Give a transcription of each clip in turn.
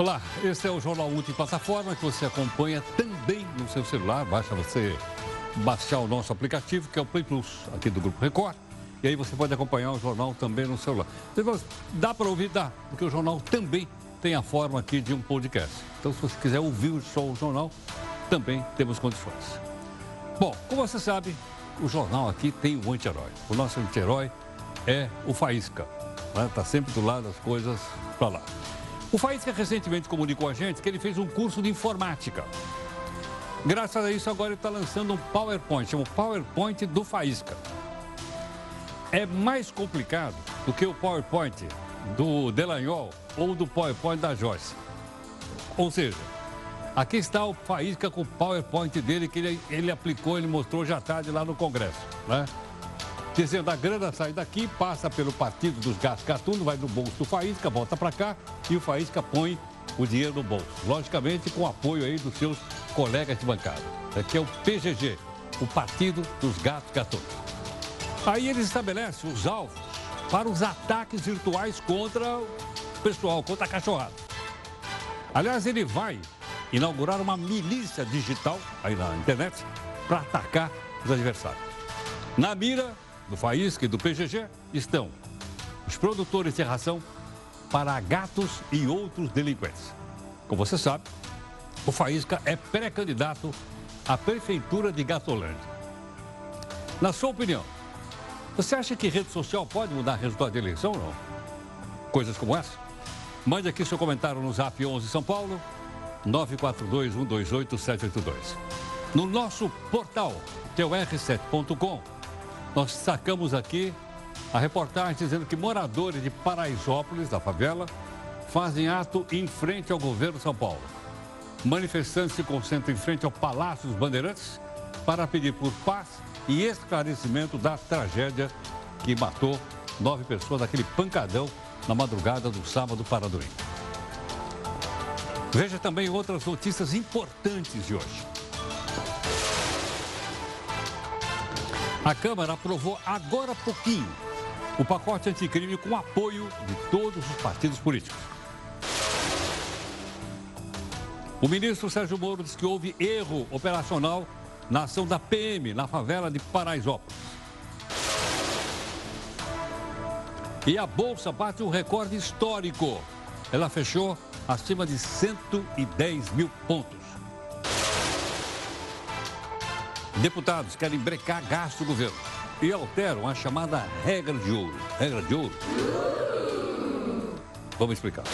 Olá, esse é o Jornal Multiplataforma que você acompanha também no seu celular. Basta você baixar o nosso aplicativo, que é o Play Plus, aqui do Grupo Record. E aí você pode acompanhar o jornal também no celular. Dá para ouvir? Dá, porque o jornal também tem a forma aqui de um podcast. Então, se você quiser ouvir só o jornal, também temos condições. Bom, como você sabe, o jornal aqui tem um anti-herói. O nosso anti-herói é o Faísca. Está né? Tá sempre do lado das coisas para lá. O Faísca recentemente comunicou a gente que ele fez um curso de informática. Graças a isso, agora ele está lançando um PowerPoint, o PowerPoint do Faísca. É mais complicado do que o PowerPoint do Delanhol ou do PowerPoint da Joyce. Ou seja, aqui está o Faísca com o PowerPoint dele que ele, ele aplicou, ele mostrou já tarde lá no Congresso, né? Dizendo a grana sai daqui, passa pelo Partido dos Gastos Gatuno, vai no bolso do Faísca, volta para cá e o Faísca põe o dinheiro no bolso. Logicamente com o apoio aí dos seus colegas de bancada, que é o PGG, o Partido dos Gastos Gatunos. Aí eles estabelecem os alvos para os ataques virtuais contra o pessoal, contra a cachorrada. Aliás, ele vai inaugurar uma milícia digital aí na internet para atacar os adversários. Na mira do Faísca e do PGG estão os produtores de ração para gatos e outros delinquentes. Como você sabe, o Faísca é pré-candidato à prefeitura de Gatolândia. Na sua opinião, você acha que rede social pode mudar resultado da eleição ou não? Coisas como essa? Mande aqui seu comentário no Zap 11 São Paulo, 942-128-782. No nosso portal, teu-r7.com, nós sacamos aqui a reportagem dizendo que moradores de Paraisópolis, da favela, fazem ato em frente ao governo de São Paulo. Manifestantes se concentram em frente ao Palácio dos Bandeirantes para pedir por paz e esclarecimento da tragédia que matou nove pessoas naquele pancadão na madrugada do sábado para domingo. Veja também outras notícias importantes de hoje. A Câmara aprovou agora pouquinho o pacote anticrime com apoio de todos os partidos políticos. O ministro Sérgio Moro disse que houve erro operacional na ação da PM na favela de Paraisópolis. E a Bolsa bate um recorde histórico. Ela fechou acima de 110 mil pontos. Deputados querem brecar gasto do governo e alteram a chamada regra de ouro. Regra de ouro? Vamos explicar.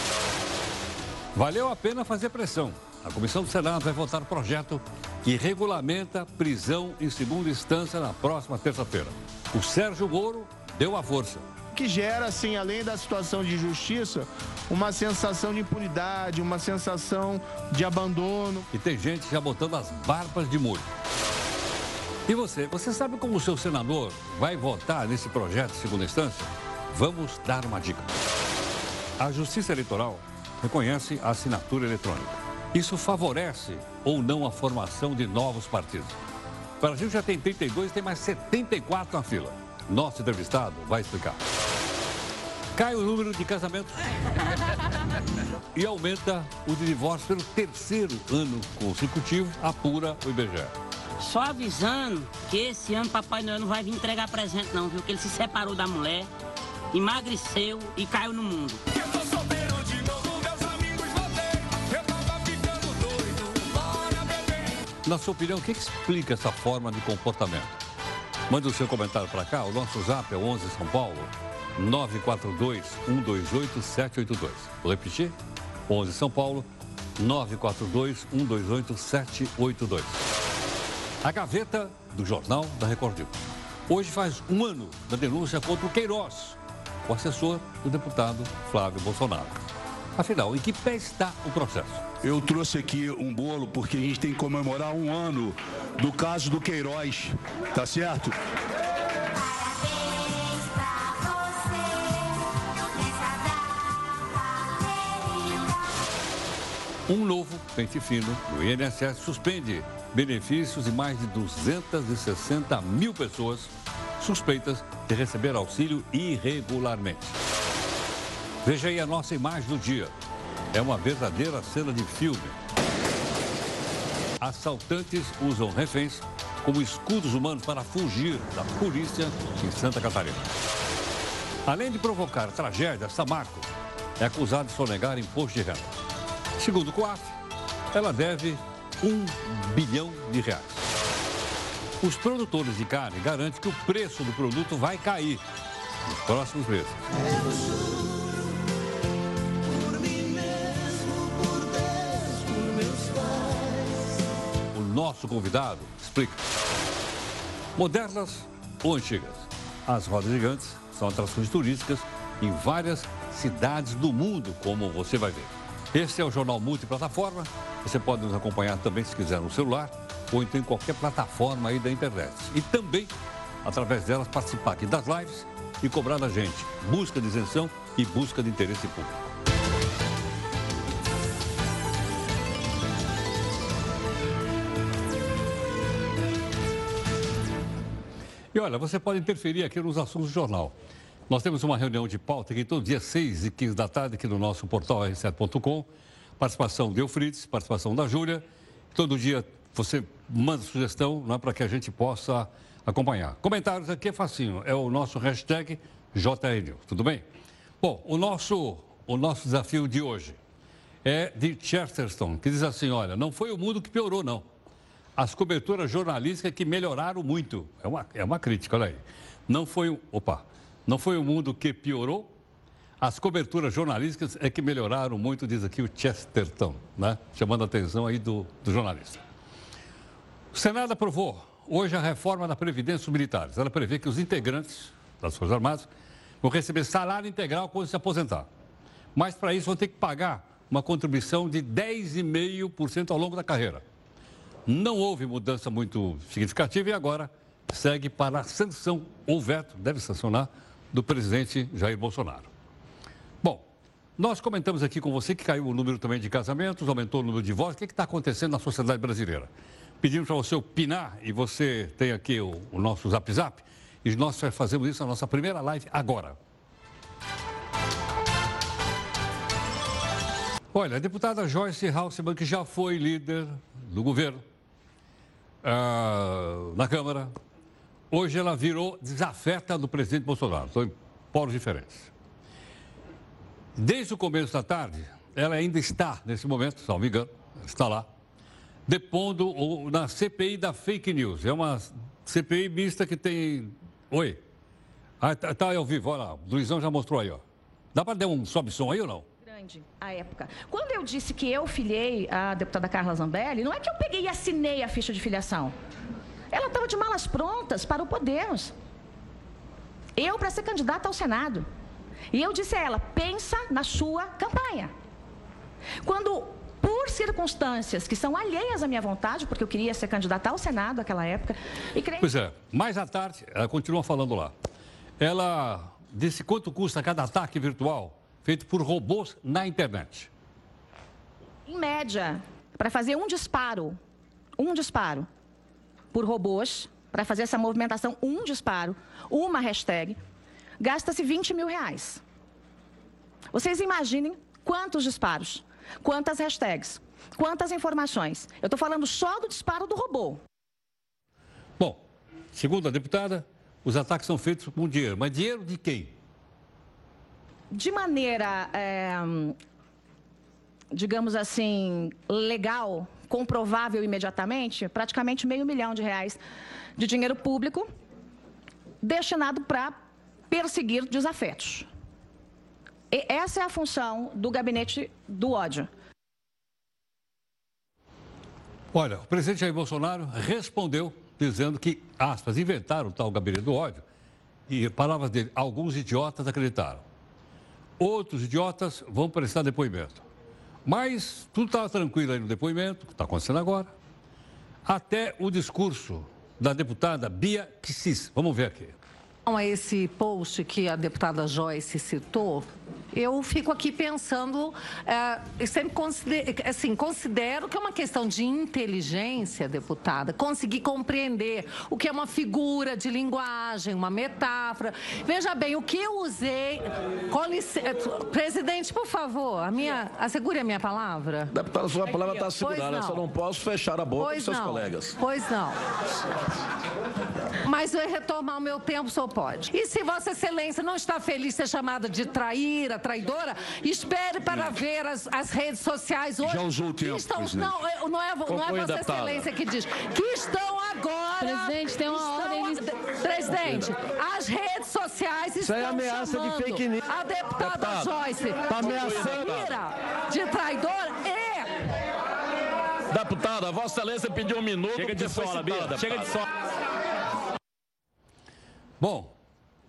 Valeu a pena fazer pressão. A Comissão do Senado vai votar o projeto que regulamenta prisão em segunda instância na próxima terça-feira. O Sérgio Moro deu a força. Que gera, assim, além da situação de justiça, uma sensação de impunidade, uma sensação de abandono. E tem gente já botando as barbas de molho. E você, você sabe como o seu senador vai votar nesse projeto de segunda instância? Vamos dar uma dica. A Justiça Eleitoral reconhece a assinatura eletrônica. Isso favorece ou não a formação de novos partidos. O Brasil já tem 32 tem mais 74 na fila. Nosso entrevistado vai explicar. Cai o número de casamentos e aumenta o de divórcio pelo terceiro ano consecutivo, apura o IBGE. Só avisando que esse ano Papai Noel não vai vir entregar presente não, viu? Que ele se separou da mulher, emagreceu e caiu no mundo. Na sua opinião, o que explica essa forma de comportamento? Mande o seu comentário para cá. O nosso zap é 11 São Paulo, 942-128-782. Vou repetir? 11 São Paulo, 942-128-782. A gaveta do Jornal da Record News. Hoje faz um ano da denúncia contra o Queiroz, o assessor do deputado Flávio Bolsonaro. Afinal, em que pé está o processo? Eu trouxe aqui um bolo porque a gente tem que comemorar um ano do caso do Queiroz, tá certo? Um novo pente fino no INSS suspende benefícios de mais de 260 mil pessoas suspeitas de receber auxílio irregularmente. Veja aí a nossa imagem do dia. É uma verdadeira cena de filme. Assaltantes usam reféns como escudos humanos para fugir da polícia em Santa Catarina. Além de provocar tragédia, Samarco é acusada de sonegar imposto de renda. Segundo o COAF, ela deve um bilhão de reais. Os produtores de carne garantem que o preço do produto vai cair nos próximos meses. O nosso convidado explica. Modernas ou antigas? As rodas gigantes são atrações turísticas em várias cidades do mundo, como você vai ver. Esse é o Jornal Multiplataforma. Você pode nos acompanhar também, se quiser, no celular ou então em qualquer plataforma aí da internet. E também, através delas, participar aqui das lives e cobrar da gente busca de isenção e busca de interesse público. E olha, você pode interferir aqui nos assuntos do jornal. Nós temos uma reunião de pauta aqui todo dia 6 e 15 da tarde aqui no nosso portal r7.com. Participação de Eufrides, participação da Júlia. Todo dia você manda sugestão é, para que a gente possa acompanhar. Comentários aqui é facinho, é o nosso hashtag JRNews, tudo bem? Bom, o nosso, o nosso desafio de hoje é de Chesterton, que diz assim, olha, não foi o mundo que piorou, não. As coberturas jornalísticas que melhoraram muito. É uma, é uma crítica, olha aí. Não foi, opa, não foi o mundo que piorou, as coberturas jornalísticas é que melhoraram muito, diz aqui o Chesterton, né? chamando a atenção aí do, do jornalista. O Senado aprovou hoje a reforma da Previdência dos Militares. Ela prevê que os integrantes das Forças Armadas vão receber salário integral quando se aposentar. Mas para isso vão ter que pagar uma contribuição de 10,5% ao longo da carreira. Não houve mudança muito significativa e agora segue para a sanção ou veto, deve sancionar, do presidente Jair Bolsonaro. Nós comentamos aqui com você que caiu o número também de casamentos, aumentou o número de votos. O que está acontecendo na sociedade brasileira? Pedimos para você opinar e você tem aqui o, o nosso zap zap. E nós fazemos isso na nossa primeira live agora. Olha, a deputada Joyce Halseman, que já foi líder do governo uh, na Câmara, Hoje ela virou desafeta do presidente Bolsonaro. São polos diferentes. Desde o começo da tarde, ela ainda está, nesse momento, se não me engano, está lá, depondo na CPI da fake news. É uma CPI mista que tem. Oi. Ah, tá, tá ao vivo, olha lá. O Luizão já mostrou aí, ó. Dá para dar um sobe-som aí ou não? Grande, a época. Quando eu disse que eu filiei a deputada Carla Zambelli, não é que eu peguei e assinei a ficha de filiação. Ela estava de malas prontas para o Podemos. Eu para ser candidata ao Senado. E eu disse a ela: pensa na sua campanha. Quando, por circunstâncias que são alheias à minha vontade, porque eu queria ser candidata ao Senado naquela época. E creio... Pois é, mais à tarde, ela continua falando lá. Ela disse quanto custa cada ataque virtual feito por robôs na internet. Em média, para fazer um disparo, um disparo, por robôs para fazer essa movimentação, um disparo, uma hashtag, gasta-se 20 mil reais. Vocês imaginem quantos disparos, quantas hashtags, quantas informações. Eu estou falando só do disparo do robô. Bom, segundo a deputada, os ataques são feitos com dinheiro. Mas dinheiro de quem? De maneira, é, digamos assim, legal, comprovável imediatamente, praticamente meio milhão de reais de dinheiro público destinado para perseguir desafetos. E essa é a função do gabinete do ódio. Olha, o presidente Jair Bolsonaro respondeu dizendo que, aspas, inventaram o tal gabinete do ódio e, palavras dele, alguns idiotas acreditaram. Outros idiotas vão prestar depoimento. Mas tudo estava tranquilo aí no depoimento, que está acontecendo agora, até o discurso da deputada Bia Kicis. Vamos ver aqui. A esse post que a deputada Joyce citou, eu fico aqui pensando, é, sempre considero, assim, considero que é uma questão de inteligência, deputada, conseguir compreender o que é uma figura de linguagem, uma metáfora. Veja bem, o que eu usei. Presidente, por favor, a minha, assegure a minha palavra. Deputada, sua palavra está segurada, eu só não posso fechar a boca pois dos seus não. colegas. Pois não. Mas eu retomar o meu tempo, só pode. E se Vossa Excelência não está feliz de ser chamada de traíra, traidora, espere para ver as, as redes sociais hoje. Já usou o tempo, estão, não, não é, não é Vossa Excelência que diz. Que estão agora. Presidente, tem uma ordem. Presidente, as redes sociais estão Isso é ameaça de fake news. A deputada Deputado, Joyce. tá ameaçando. De traidora e Deputada, Vossa Excelência pediu um minuto. Chega de sola, Bia. Chega de sola. Bom,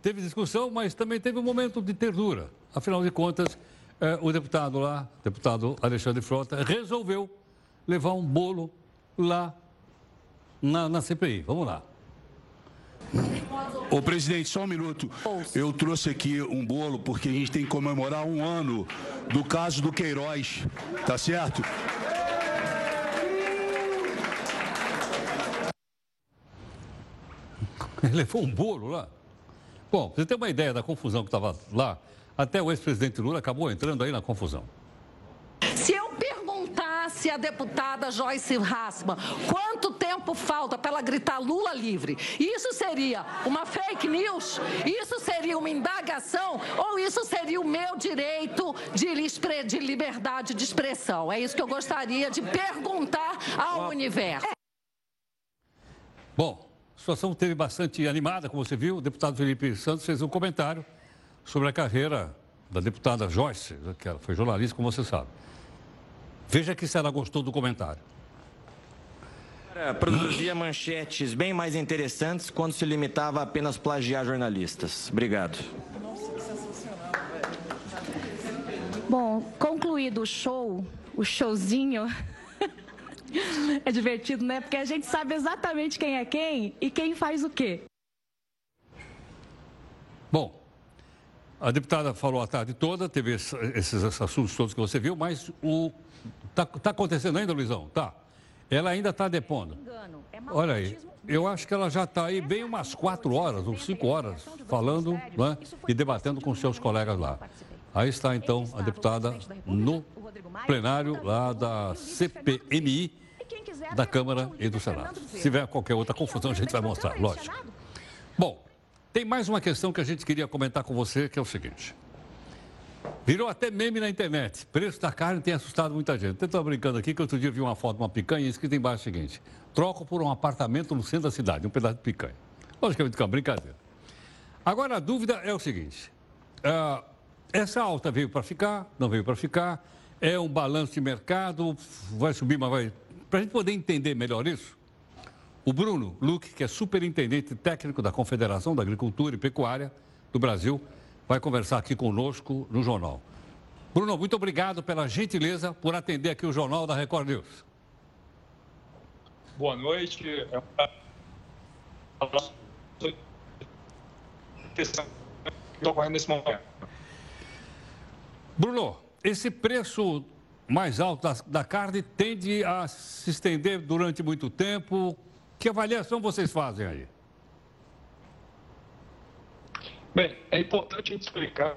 teve discussão, mas também teve um momento de ternura. Afinal de contas, eh, o deputado lá, deputado Alexandre Frota, resolveu levar um bolo lá na, na CPI. Vamos lá. Ô, presidente, só um minuto. Eu trouxe aqui um bolo porque a gente tem que comemorar um ano do caso do Queiroz, tá certo? levou um bolo lá. Bom, você tem uma ideia da confusão que estava lá, até o ex-presidente Lula acabou entrando aí na confusão. Se eu perguntasse à deputada Joyce Hassman quanto tempo falta para ela gritar Lula livre, isso seria uma fake news? Isso seria uma indagação? Ou isso seria o meu direito de, de liberdade de expressão? É isso que eu gostaria de perguntar ao universo. Bom, a situação teve bastante animada, como você viu. O deputado Felipe Santos fez um comentário sobre a carreira da deputada Joyce, que ela foi jornalista, como você sabe. Veja que se ela gostou do comentário. Produzia manchetes bem mais interessantes quando se limitava a apenas plagiar jornalistas. Obrigado. Bom, concluído o show, o showzinho. É divertido, né? Porque a gente sabe exatamente quem é quem e quem faz o quê. Bom, a deputada falou a tarde toda, teve esses assuntos todos que você viu, mas o está tá acontecendo ainda, Luizão? Tá. Ela ainda está depondo. Olha aí, eu acho que ela já está aí bem umas quatro horas ou cinco horas falando né, e debatendo com seus colegas lá. Aí está então a deputada no plenário lá da CPMI da Câmara e do Senado. Se tiver qualquer outra confusão, a gente vai mostrar, lógico. Bom, tem mais uma questão que a gente queria comentar com você, que é o seguinte. Virou até meme na internet. Preço da carne tem assustado muita gente. Eu estou brincando aqui que outro dia vi uma foto de uma picanha e escrito embaixo o seguinte: troco por um apartamento no centro da cidade, um pedaço de picanha. Logicamente que é uma brincadeira. Agora a dúvida é o seguinte: uh, essa alta veio para ficar, não veio para ficar, é um balanço de mercado, vai subir, mas vai. Para a gente poder entender melhor isso, o Bruno Luque, que é superintendente técnico da Confederação da Agricultura e Pecuária do Brasil, vai conversar aqui conosco no jornal. Bruno, muito obrigado pela gentileza por atender aqui o jornal da Record News. Boa noite. É ocorrendo nesse momento. Bruno, esse preço mais alto da, da, carne tende a se estender durante muito tempo. Que avaliação vocês fazem aí? Bem, é importante a gente explicar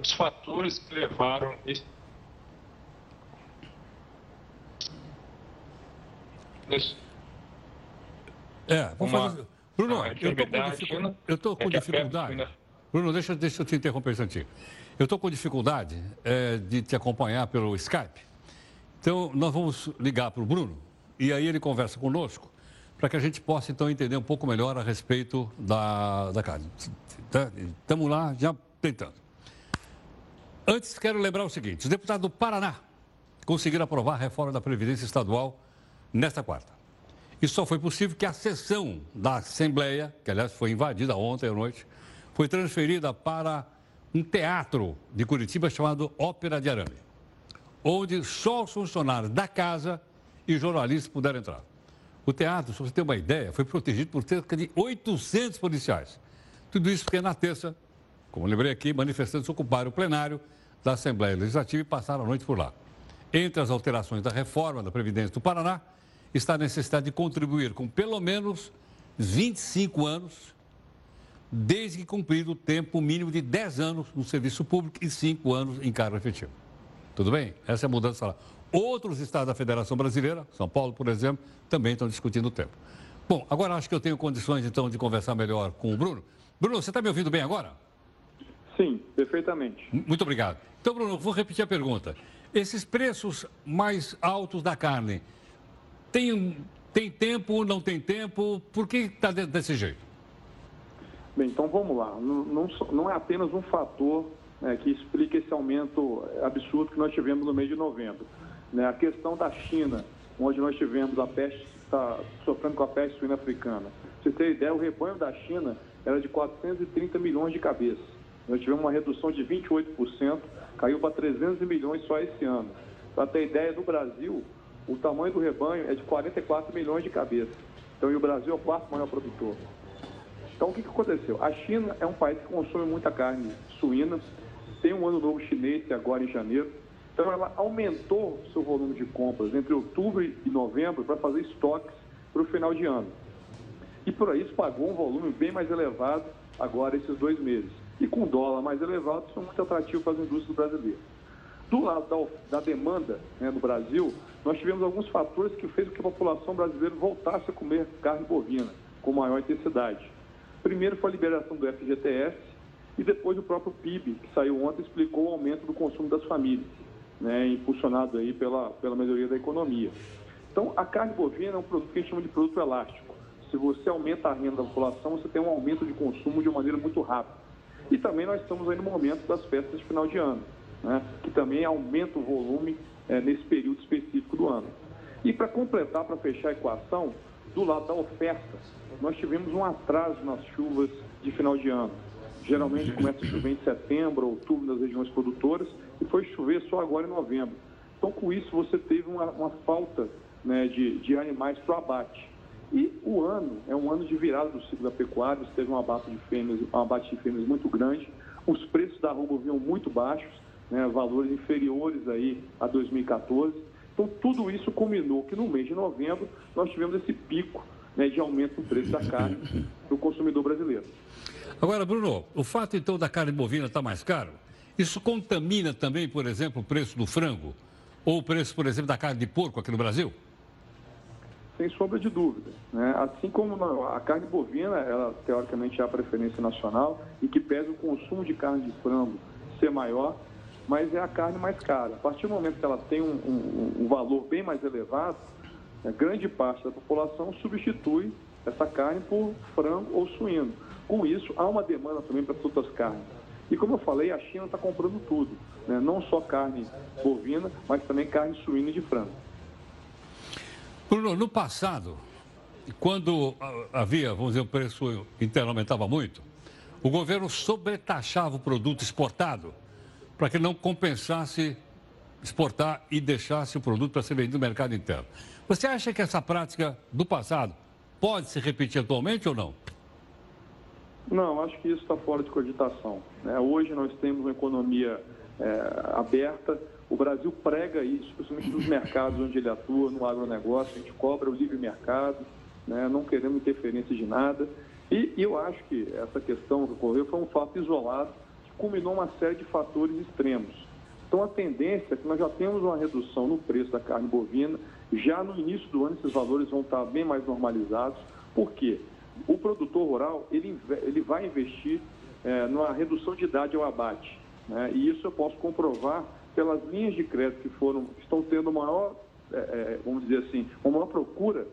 os fatores que levaram esse É, vamos Uma, fazer. Bruno, eu estou com, dificuldade. Né? Bruno, deixa, deixa eu te interromper um instantinho. Eu estou com dificuldade é, de te acompanhar pelo Skype. Então, nós vamos ligar para o Bruno e aí ele conversa conosco para que a gente possa, então, entender um pouco melhor a respeito da, da carne. Estamos lá já tentando. Antes, quero lembrar o seguinte: os deputados do Paraná conseguiram aprovar a reforma da Previdência Estadual nesta quarta. Isso só foi possível que a sessão da Assembleia, que aliás foi invadida ontem à noite, foi transferida para um teatro de Curitiba chamado Ópera de Arame, onde só os funcionários da casa e jornalistas puderam entrar. O teatro, se você ter uma ideia, foi protegido por cerca de 800 policiais. Tudo isso porque na terça, como lembrei aqui, manifestantes ocuparam o plenário da Assembleia Legislativa e passaram a noite por lá. Entre as alterações da reforma da Previdência do Paraná está a necessidade de contribuir com pelo menos 25 anos, desde que cumprido o tempo mínimo de 10 anos no serviço público e 5 anos em cargo efetivo. Tudo bem? Essa é a mudança lá. Outros estados da Federação Brasileira, São Paulo, por exemplo, também estão discutindo o tempo. Bom, agora acho que eu tenho condições, então, de conversar melhor com o Bruno. Bruno, você está me ouvindo bem agora? Sim, perfeitamente. Muito obrigado. Então, Bruno, vou repetir a pergunta. Esses preços mais altos da carne, tem, tem tempo, não tem tempo? Por que está desse jeito? Bem, então vamos lá. Não, não, não é apenas um fator né, que explica esse aumento absurdo que nós tivemos no mês de novembro. Né? A questão da China, onde nós tivemos a peste, está sofrendo com a peste suína africana. Pra você ter ideia, o rebanho da China era de 430 milhões de cabeças. Nós tivemos uma redução de 28%, caiu para 300 milhões só esse ano. Para ter ideia, no Brasil, o tamanho do rebanho é de 44 milhões de cabeças. Então, e o Brasil é o quarto maior produtor. Então, o que, que aconteceu? A China é um país que consome muita carne suína, tem um ano novo chinês agora em janeiro. Então, ela aumentou seu volume de compras entre outubro e novembro para fazer estoques para o final de ano. E por isso pagou um volume bem mais elevado agora esses dois meses. E com dólar mais elevado, isso é muito atrativo para as indústrias brasileiras. Do lado da, da demanda né, no Brasil, nós tivemos alguns fatores que fez com que a população brasileira voltasse a comer carne bovina com maior intensidade. Primeiro foi a liberação do FGTS, e depois o próprio PIB, que saiu ontem, explicou o aumento do consumo das famílias, né, impulsionado aí pela, pela melhoria da economia. Então, a carne bovina é um produto que a gente chama de produto elástico. Se você aumenta a renda da população, você tem um aumento de consumo de uma maneira muito rápida. E também nós estamos aí no momento das festas de final de ano, né, que também aumenta o volume é, nesse período específico do ano. E para completar, para fechar a equação, do lado da oferta, nós tivemos um atraso nas chuvas de final de ano. Geralmente começa a chover em setembro, outubro nas regiões produtoras e foi chover só agora em novembro. Então, com isso, você teve uma, uma falta né, de, de animais para o abate. E o ano é um ano de virada do ciclo da pecuária, você teve um abate de fêmeas, um abate de fêmeas muito grande, os preços da arroba vinham muito baixos, né, valores inferiores aí a 2014. Então, tudo isso culminou que no mês de novembro nós tivemos esse pico né, de aumento do preço da carne do consumidor brasileiro. Agora, Bruno, o fato então da carne bovina estar tá mais caro, isso contamina também, por exemplo, o preço do frango? Ou o preço, por exemplo, da carne de porco aqui no Brasil? Sem sombra de dúvida. Né? Assim como a carne bovina, ela teoricamente é a preferência nacional e que pesa o consumo de carne de frango ser maior, mas é a carne mais cara. A partir do momento que ela tem um, um, um valor bem mais elevado, né, grande parte da população substitui essa carne por frango ou suíno. Com isso, há uma demanda também para outras carnes. E como eu falei, a China está comprando tudo, né? não só carne bovina, mas também carne suína e de frango. Bruno, no passado, quando havia, vamos dizer, o preço interno aumentava muito, o governo sobretaxava o produto exportado para que não compensasse exportar e deixasse o produto para ser vendido no mercado interno. Você acha que essa prática do passado pode se repetir atualmente ou não? Não, acho que isso está fora de cogitação. Né? Hoje nós temos uma economia é, aberta, o Brasil prega isso, principalmente nos mercados onde ele atua, no agronegócio, a gente cobra o livre mercado, né? não queremos interferência de nada. E, e eu acho que essa questão que ocorreu foi um fato isolado culminou uma série de fatores extremos. Então a tendência é que nós já temos uma redução no preço da carne bovina, já no início do ano esses valores vão estar bem mais normalizados. Por quê? o produtor rural ele, ele vai investir é, numa redução de idade ao abate. Né? E isso eu posso comprovar pelas linhas de crédito que foram, estão tendo maior, é, é, vamos dizer assim, uma maior procura,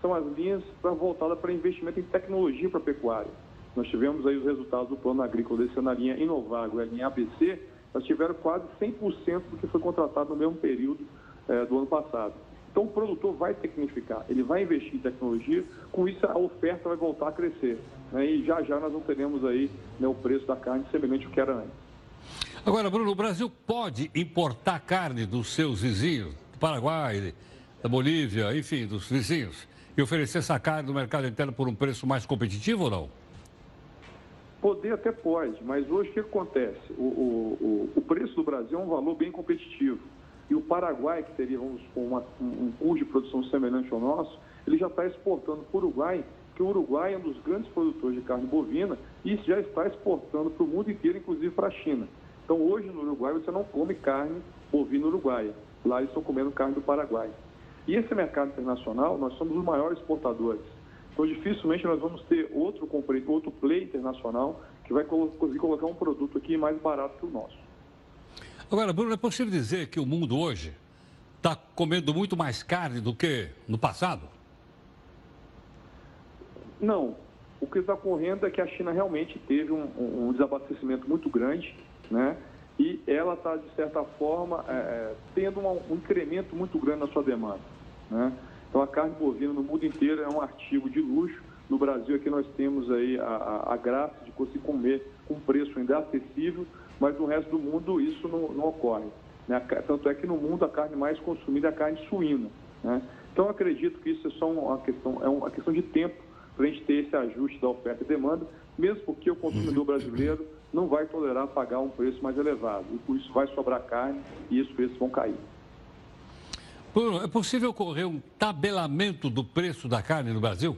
são as linhas voltadas para investimento em tecnologia para a pecuária. Nós tivemos aí os resultados do plano agrícola desse na linha Inovago a linha ABC, nós tiveram quase 100% do que foi contratado no mesmo período é, do ano passado. Então, o produtor vai tecnificar, ele vai investir em tecnologia, com isso a oferta vai voltar a crescer. Né? E já já nós não teremos aí né, o preço da carne semelhante ao que era antes. Agora, Bruno, o Brasil pode importar carne dos seus vizinhos, do Paraguai, da Bolívia, enfim, dos vizinhos, e oferecer essa carne no mercado interno por um preço mais competitivo ou não? Poder até pode, mas hoje o que acontece? O, o, o, preço do Brasil é um valor bem competitivo. E o Paraguai, que teria vamos, uma, um custo de produção semelhante ao nosso, ele já está exportando para o Uruguai, que o Uruguai é um dos grandes produtores de carne bovina e já está exportando para o mundo inteiro, inclusive para a China. Então, hoje no Uruguai, você não come carne bovina uruguaia. Lá eles estão comendo carne do Paraguai. E esse mercado internacional, nós somos os maiores exportadores. Então, dificilmente nós vamos ter outro, outro play internacional que vai conseguir colocar um produto aqui mais barato que o nosso. Agora, Bruno, é possível dizer que o mundo hoje está comendo muito mais carne do que no passado? Não. O que está ocorrendo é que a China realmente teve um, um desabastecimento muito grande, né? E ela está, de certa forma, é, é tendo um, um incremento muito grande na sua demanda, né? Então, a carne bovina no mundo inteiro é um artigo de luxo. No Brasil, aqui nós temos aí a, a, a graça de conseguir comer com preço ainda acessível, mas no resto do mundo isso não, não ocorre. Né? Tanto é que no mundo a carne mais consumida é a carne suína. Né? Então, acredito que isso é só uma questão, é uma questão de tempo para a gente ter esse ajuste da oferta e demanda, mesmo porque o consumidor brasileiro não vai tolerar pagar um preço mais elevado. E por isso vai sobrar carne e os preços vão cair. Bruno, é possível ocorrer um tabelamento do preço da carne no Brasil?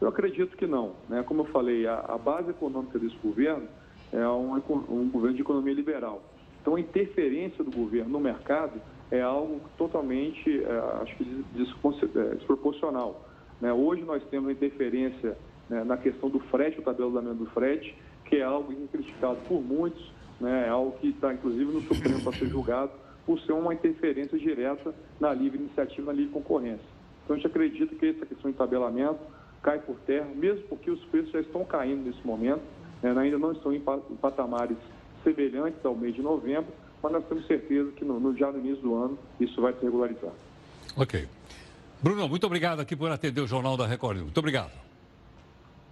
Eu acredito que não. Né? Como eu falei, a, a base econômica desse governo é um, um, governo de economia liberal. Então, a interferência do governo no mercado é algo totalmente, é, acho que, é, desproporcional. Né? Hoje nós temos a interferência né, na questão do frete, o tabelamento do frete, que é algo criticado por muitos, né? é algo que está, inclusive, no Supremo para ser julgado por ser uma interferência direta na livre iniciativa, na livre concorrência. Então, a gente acredita que essa questão de tabelamento cai por terra, mesmo porque os preços já estão caindo nesse momento, né? ainda não estão em patamares semelhantes ao mês de novembro, mas nós temos certeza que no, no, já no início do ano isso vai se regularizar. Ok. Bruno, muito obrigado aqui por atender o Jornal da Record. Muito obrigado.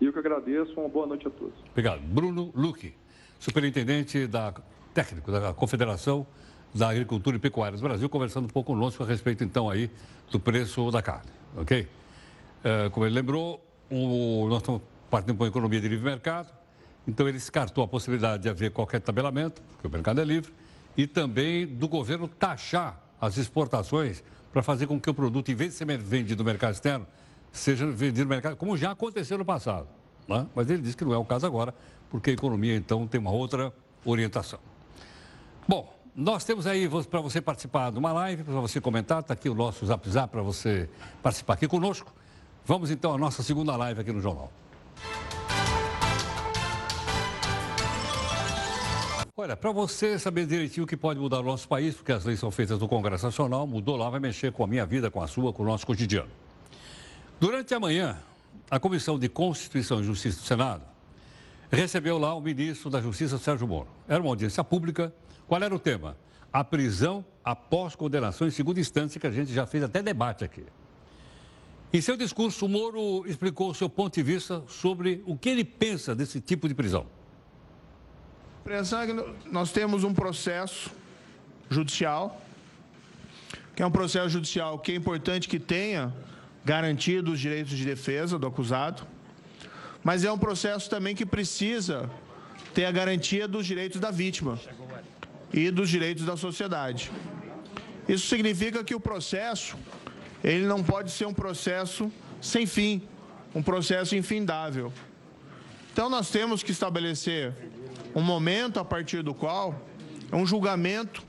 Eu que agradeço. Uma boa noite a todos. Obrigado. Bruno Luque, superintendente da técnico da Confederação da Agricultura e Pecuária do Brasil, conversando um pouco conosco a respeito, então, aí do preço da carne, ok? É, como ele lembrou, o, nós estamos partindo para uma economia de livre mercado, então ele descartou a possibilidade de haver qualquer tabelamento, porque o mercado é livre, e também do governo taxar as exportações para fazer com que o produto, em vez de ser vendido no mercado externo, seja vendido no mercado, como já aconteceu no passado. Né? Mas ele disse que não é o caso agora, porque a economia, então, tem uma outra orientação. Bom, nós temos aí para você participar de uma live, para você comentar, está aqui o nosso zap zap para você participar aqui conosco. Vamos então à nossa segunda live aqui no Jornal. Olha, para você saber direitinho o que pode mudar o nosso país, porque as leis são feitas no Congresso Nacional, mudou lá, vai mexer com a minha vida, com a sua, com o nosso cotidiano. Durante a manhã, a Comissão de Constituição e Justiça do Senado recebeu lá o ministro da Justiça, Sérgio Moro. Era uma audiência pública qual era o tema? A prisão após condenação em segunda instância, que a gente já fez até debate aqui. Em seu discurso, o Moro explicou o seu ponto de vista sobre o que ele pensa desse tipo de prisão. Nós temos um processo judicial, que é um processo judicial que é importante que tenha garantido os direitos de defesa do acusado, mas é um processo também que precisa ter a garantia dos direitos da vítima e dos direitos da sociedade. Isso significa que o processo, ele não pode ser um processo sem fim, um processo infindável. Então nós temos que estabelecer um momento a partir do qual um julgamento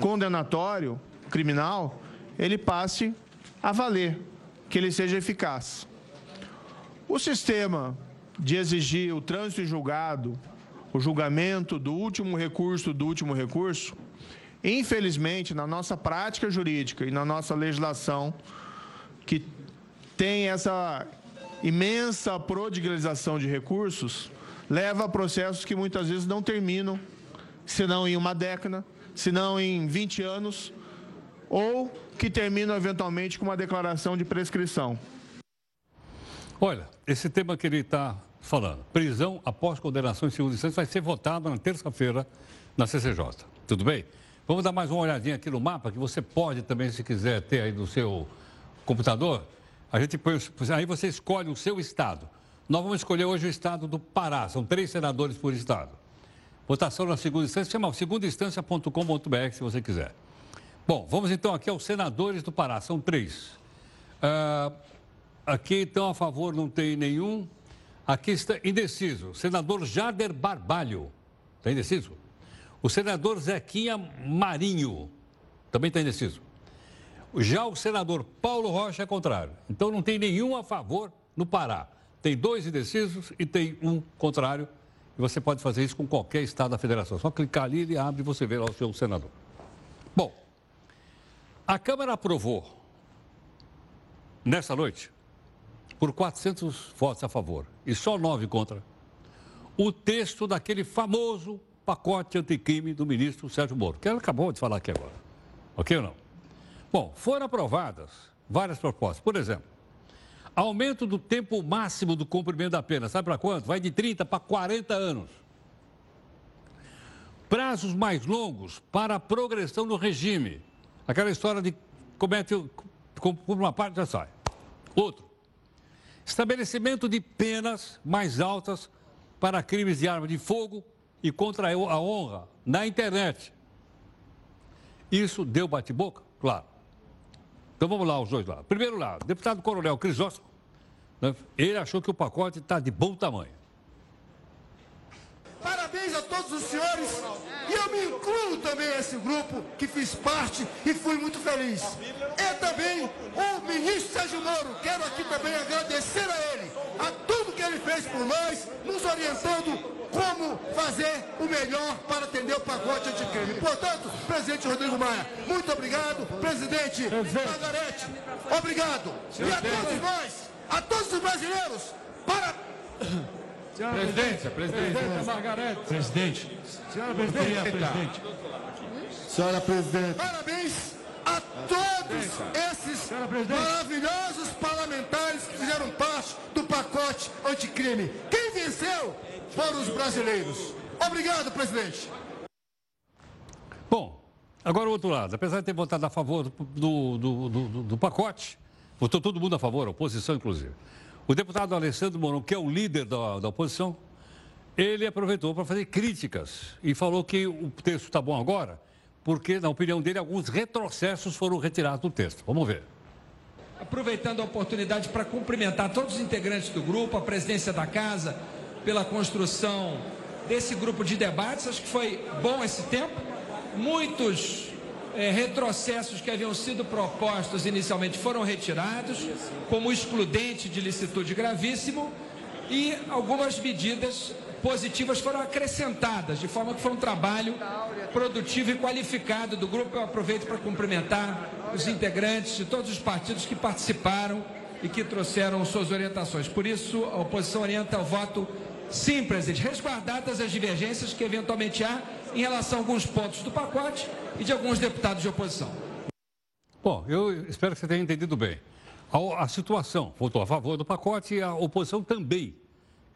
condenatório, criminal, ele passe a valer, que ele seja eficaz. O sistema de exigir o trânsito em julgado o julgamento do último recurso do último recurso, infelizmente, na nossa prática jurídica e na nossa legislação, que tem essa imensa prodigalização de recursos, leva a processos que muitas vezes não terminam, senão em uma década, senão em 20 anos, ou que terminam eventualmente com uma declaração de prescrição. Olha, esse tema que ele está falando. Prisão após condenação em segunda instância vai ser votado na terça-feira na CCJ. Tudo bem? Vamos dar mais uma olhadinha aqui no mapa, que você pode também, se quiser ter aí no seu computador. A gente põe, aí você escolhe o seu estado. nós vamos escolher hoje o estado do Pará. São três senadores por estado. Votação na segunda instância, chama segundainstância.com.br se você quiser. Bom, vamos então aqui aos senadores do Pará, são três. Uh, aqui então a favor não tem nenhum. Aqui está indeciso. Senador Jader Barbalho. Está indeciso? O senador Zequinha Marinho. Também está indeciso. Já o senador Paulo Rocha é contrário. Então não tem nenhum a favor no Pará. Tem dois indecisos e tem um contrário. E você pode fazer isso com qualquer estado da federação. Só clicar ali, ele abre e você vê lá o seu senador. Bom, a Câmara aprovou, nessa noite, por 400 votos a favor e só nove contra, o texto daquele famoso pacote anticrime do ministro Sérgio Moro, que ela acabou de falar aqui agora. Ok ou não? Bom, foram aprovadas várias propostas. Por exemplo, Aumento do tempo máximo do cumprimento da pena. Sabe para quanto? Vai de 30 para 40 anos. Prazos mais longos para a progressão do regime. Aquela história de comete por uma parte já sai. Outro. Estabelecimento de penas mais altas para crimes de arma de fogo e contra a honra na internet. Isso deu bate-boca? Claro. Então vamos lá, os dois lá. Primeiro lado, deputado Coronel Crisóstomo, né? ele achou que o pacote está de bom tamanho. Parabéns a todos os senhores e eu me incluo também nesse grupo que fiz parte e fui muito feliz. E também o ministro Sérgio Moro, quero aqui também agradecer a ele, a tudo que ele fez por nós, nos orientando como fazer o melhor para atender o pacote anticrime. Portanto, presidente Rodrigo Maia, muito obrigado. Presidente Margarete, obrigado. E a todos nós, a todos os brasileiros, para... Senhora presidente, presidente, presidente Margarete. Presidente. Senhora presidente. presidente. Senhora presidente. Parabéns a todos esses maravilhosos parlamentares que fizeram parte do pacote anticrime. Quem venceu foram os brasileiros. Obrigado, presidente. Bom, agora o outro lado. Apesar de ter votado a favor do, do, do, do pacote, votou todo mundo a favor, a oposição inclusive. O deputado Alessandro Moron, que é o líder da, da oposição, ele aproveitou para fazer críticas e falou que o texto está bom agora, porque, na opinião dele, alguns retrocessos foram retirados do texto. Vamos ver. Aproveitando a oportunidade para cumprimentar todos os integrantes do grupo, a presidência da casa, pela construção desse grupo de debates. Acho que foi bom esse tempo. Muitos é, retrocessos que haviam sido propostos inicialmente foram retirados, como excludente de licitude gravíssimo, e algumas medidas positivas foram acrescentadas, de forma que foi um trabalho produtivo e qualificado do grupo. Eu aproveito para cumprimentar os integrantes de todos os partidos que participaram e que trouxeram suas orientações. Por isso, a oposição orienta o voto Sim, presidente, resguardadas as divergências que eventualmente há em relação a alguns pontos do pacote e de alguns deputados de oposição. Bom, eu espero que você tenha entendido bem. A, a situação votou a favor do pacote e a oposição também.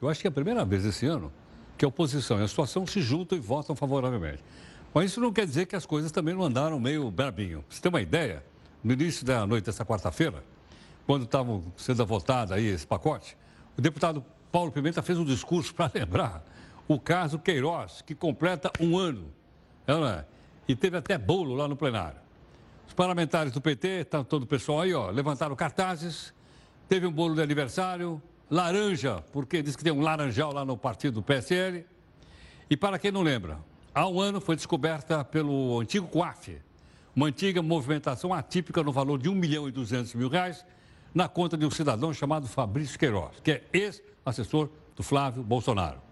Eu acho que é a primeira vez esse ano que a oposição e a situação se juntam e votam favoravelmente. Mas isso não quer dizer que as coisas também não andaram meio brabinho. Você tem uma ideia? No início da noite dessa quarta-feira, quando estavam sendo votado aí esse pacote, o deputado Paulo Pimenta fez um discurso para lembrar o caso Queiroz, que completa um ano. É? E teve até bolo lá no plenário. Os parlamentares do PT, tá todo o pessoal aí, ó, levantaram cartazes, teve um bolo de aniversário, laranja, porque diz que tem um laranjal lá no partido do PSL. E para quem não lembra, há um ano foi descoberta pelo antigo COAF, uma antiga movimentação atípica no valor de 1 milhão e 200 mil reais, na conta de um cidadão chamado Fabrício Queiroz, que é ex-assessor do Flávio Bolsonaro.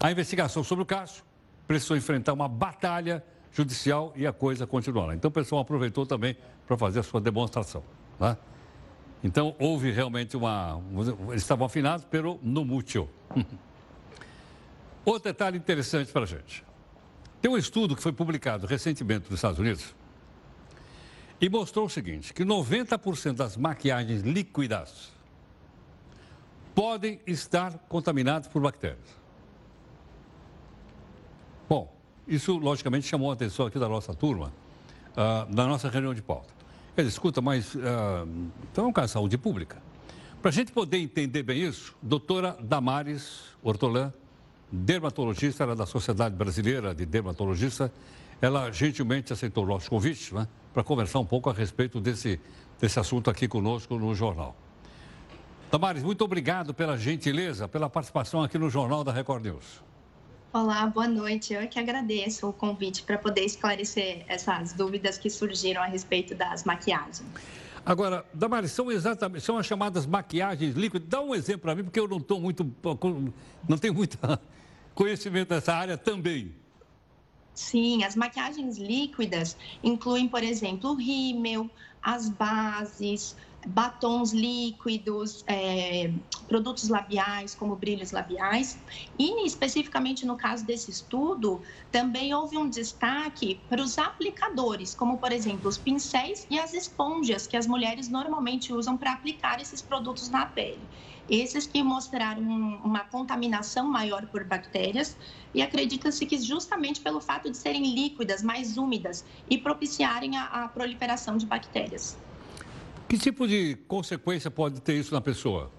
A investigação sobre o caso precisou enfrentar uma batalha judicial e a coisa continuou. Então o pessoal aproveitou também para fazer a sua demonstração. Né? Então houve realmente uma. Eles estavam afinados pelo no mútuo. Outro detalhe interessante para a gente. Tem um estudo que foi publicado recentemente nos Estados Unidos e mostrou o seguinte, que 90% das maquiagens líquidas podem estar contaminadas por bactérias. Bom, isso logicamente chamou a atenção aqui da nossa turma, uh, da nossa reunião de pauta. Ele escuta, mas uh, então é um caso de saúde pública. Para a gente poder entender bem isso, doutora Damares Hortolã, dermatologista, era da Sociedade Brasileira de Dermatologista, ela gentilmente aceitou o nosso convite né, para conversar um pouco a respeito desse, desse assunto aqui conosco no jornal. Damares, muito obrigado pela gentileza, pela participação aqui no Jornal da Record News. Olá, boa noite. Eu que agradeço o convite para poder esclarecer essas dúvidas que surgiram a respeito das maquiagens. Agora, Damares, são exatamente, são as chamadas maquiagens líquidas. Dá um exemplo para mim, porque eu não estou muito, não tenho muito conhecimento dessa área também. Sim, as maquiagens líquidas incluem, por exemplo, o rímel, as bases, batons líquidos, é, produtos labiais, como brilhos labiais. E, especificamente no caso desse estudo, também houve um destaque para os aplicadores, como, por exemplo, os pincéis e as esponjas que as mulheres normalmente usam para aplicar esses produtos na pele. Esses que mostraram uma contaminação maior por bactérias e acredita-se que justamente pelo fato de serem líquidas, mais úmidas e propiciarem a, a proliferação de bactérias. Que tipo de consequência pode ter isso na pessoa?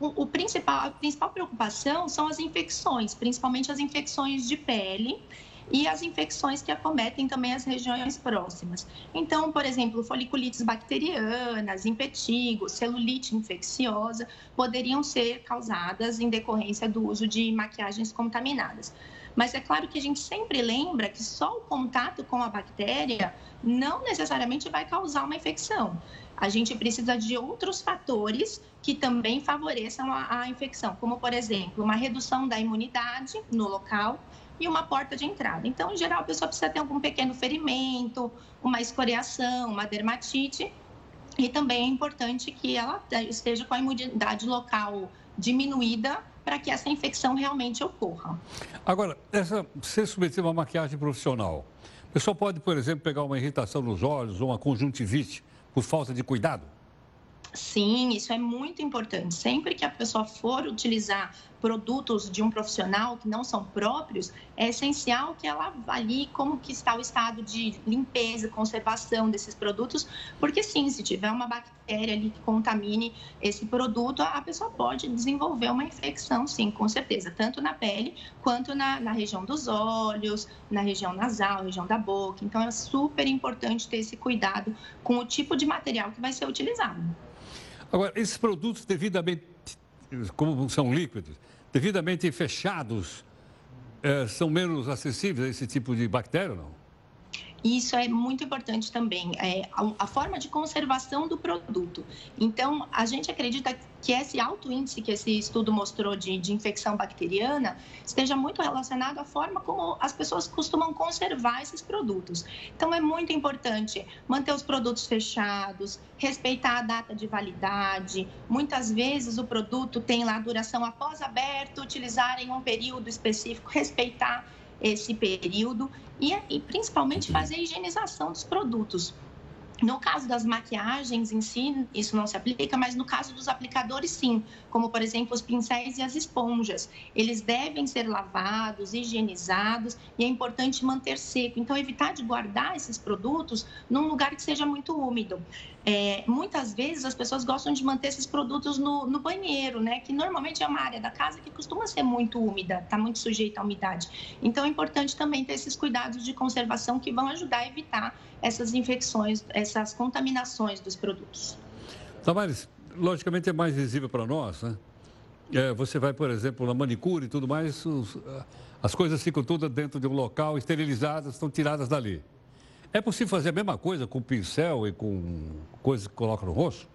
O, principal, a principal preocupação são as infecções, principalmente as infecções de pele e as infecções que acometem também as regiões próximas. Então, por exemplo, foliculites bacterianas, impetigo, celulite infecciosa poderiam ser causadas em decorrência do uso de maquiagens contaminadas. Mas é claro que a gente sempre lembra que só o contato com a bactéria não necessariamente vai causar uma infecção. A gente precisa de outros fatores que também favoreçam a, a infecção, como, por exemplo, uma redução da imunidade no local e uma porta de entrada. Então, em geral, a pessoa precisa ter algum pequeno ferimento, uma escoriação, uma dermatite. E também é importante que ela esteja com a imunidade local diminuída para que essa infecção realmente ocorra. Agora, essa, submetido a uma maquiagem profissional, a pessoa pode, por exemplo, pegar uma irritação nos olhos ou uma conjuntivite por falta de cuidado? Sim, isso é muito importante. Sempre que a pessoa for utilizar produtos de um profissional que não são próprios, é essencial que ela avalie como que está o estado de limpeza, conservação desses produtos, porque sim, se tiver uma bactéria ali que contamine esse produto, a pessoa pode desenvolver uma infecção, sim, com certeza, tanto na pele quanto na, na região dos olhos, na região nasal, região da boca. Então, é super importante ter esse cuidado com o tipo de material que vai ser utilizado. Agora, esses produtos devidamente, como são líquidos, devidamente fechados, é, são menos acessíveis a esse tipo de bactéria, não? Isso é muito importante também, é a, a, forma de conservação do produto. Então, a gente acredita que esse alto índice que esse estudo mostrou de, de infecção bacteriana esteja muito relacionado à forma como as pessoas costumam conservar esses produtos. Então, é muito importante manter os produtos fechados, respeitar a data de validade. Muitas vezes o produto tem lá duração após aberto, utilizar em um período específico, respeitar esse período e, e principalmente fazer a higienização dos produtos. No caso das maquiagens em si, isso não se aplica, mas no caso dos aplicadores, sim, como por exemplo os pincéis e as esponjas. Eles devem ser lavados, higienizados e é importante manter seco. Então, evitar de guardar esses produtos num lugar que seja muito úmido. É, muitas vezes as pessoas gostam de manter esses produtos no, no, banheiro, né? Que normalmente é uma área da casa que costuma ser muito úmida, está muito sujeita à umidade. Então é importante também ter esses cuidados de conservação que vão ajudar a evitar essas infecções, essas contaminações dos produtos. Tamares, logicamente é mais visível para nós, né? É, você vai, por exemplo, na manicure e tudo mais, os, as coisas ficam todas dentro de um local, esterilizadas, estão tiradas dali. É possível fazer a mesma coisa com pincel e com coisas que coloca no rosto?